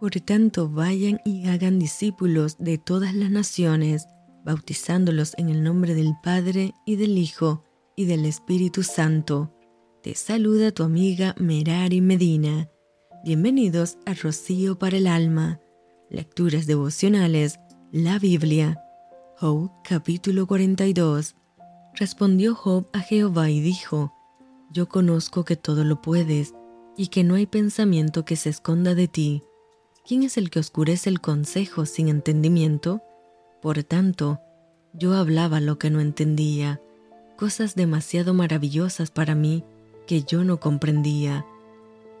Por tanto, vayan y hagan discípulos de todas las naciones, bautizándolos en el nombre del Padre y del Hijo y del Espíritu Santo. Te saluda tu amiga Merari Medina. Bienvenidos a Rocío para el Alma. Lecturas devocionales, la Biblia. Job capítulo 42. Respondió Job a Jehová y dijo, Yo conozco que todo lo puedes, y que no hay pensamiento que se esconda de ti. ¿Quién es el que oscurece el consejo sin entendimiento? Por tanto, yo hablaba lo que no entendía, cosas demasiado maravillosas para mí que yo no comprendía.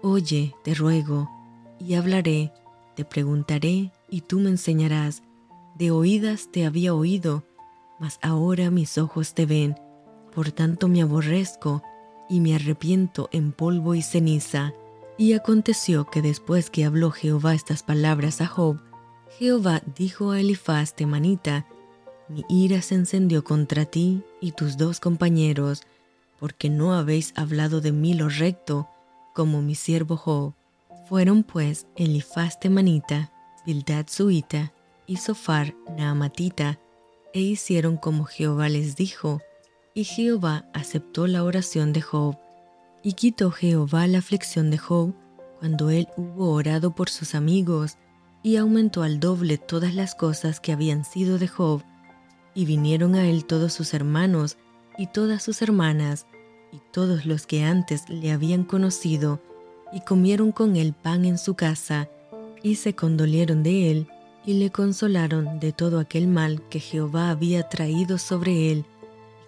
Oye, te ruego, y hablaré, te preguntaré, y tú me enseñarás. De oídas te había oído, mas ahora mis ojos te ven, por tanto me aborrezco y me arrepiento en polvo y ceniza. Y aconteció que después que habló Jehová estas palabras a Job, Jehová dijo a Elifaz temanita, Mi ira se encendió contra ti y tus dos compañeros, porque no habéis hablado de mí lo recto, como mi siervo Job. Fueron pues Elifaz temanita, Bildad suita y Sofar naamatita, e hicieron como Jehová les dijo, y Jehová aceptó la oración de Job. Y quitó Jehová la aflicción de Job cuando él hubo orado por sus amigos, y aumentó al doble todas las cosas que habían sido de Job, y vinieron a él todos sus hermanos y todas sus hermanas, y todos los que antes le habían conocido, y comieron con él pan en su casa, y se condolieron de él, y le consolaron de todo aquel mal que Jehová había traído sobre él.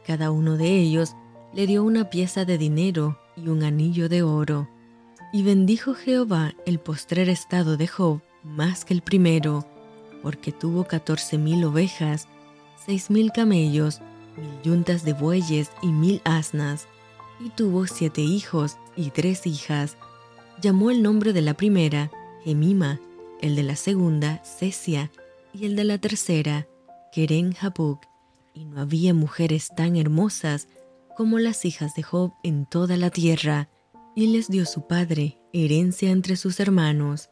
Y cada uno de ellos le dio una pieza de dinero y un anillo de oro. Y bendijo Jehová el postrer estado de Job más que el primero, porque tuvo catorce mil ovejas, seis mil camellos, mil yuntas de bueyes y mil asnas, y tuvo siete hijos y tres hijas. Llamó el nombre de la primera Gemima, el de la segunda Cesia, y el de la tercera Keren Habuk, y no había mujeres tan hermosas como las hijas de Job en toda la tierra, y les dio su padre herencia entre sus hermanos.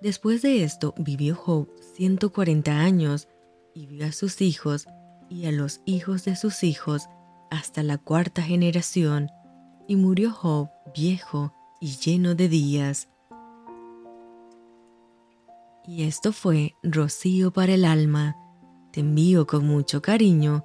Después de esto vivió Job ciento cuarenta años, y vio a sus hijos y a los hijos de sus hijos hasta la cuarta generación, y murió Job viejo y lleno de días. Y esto fue Rocío para el alma. Te envío con mucho cariño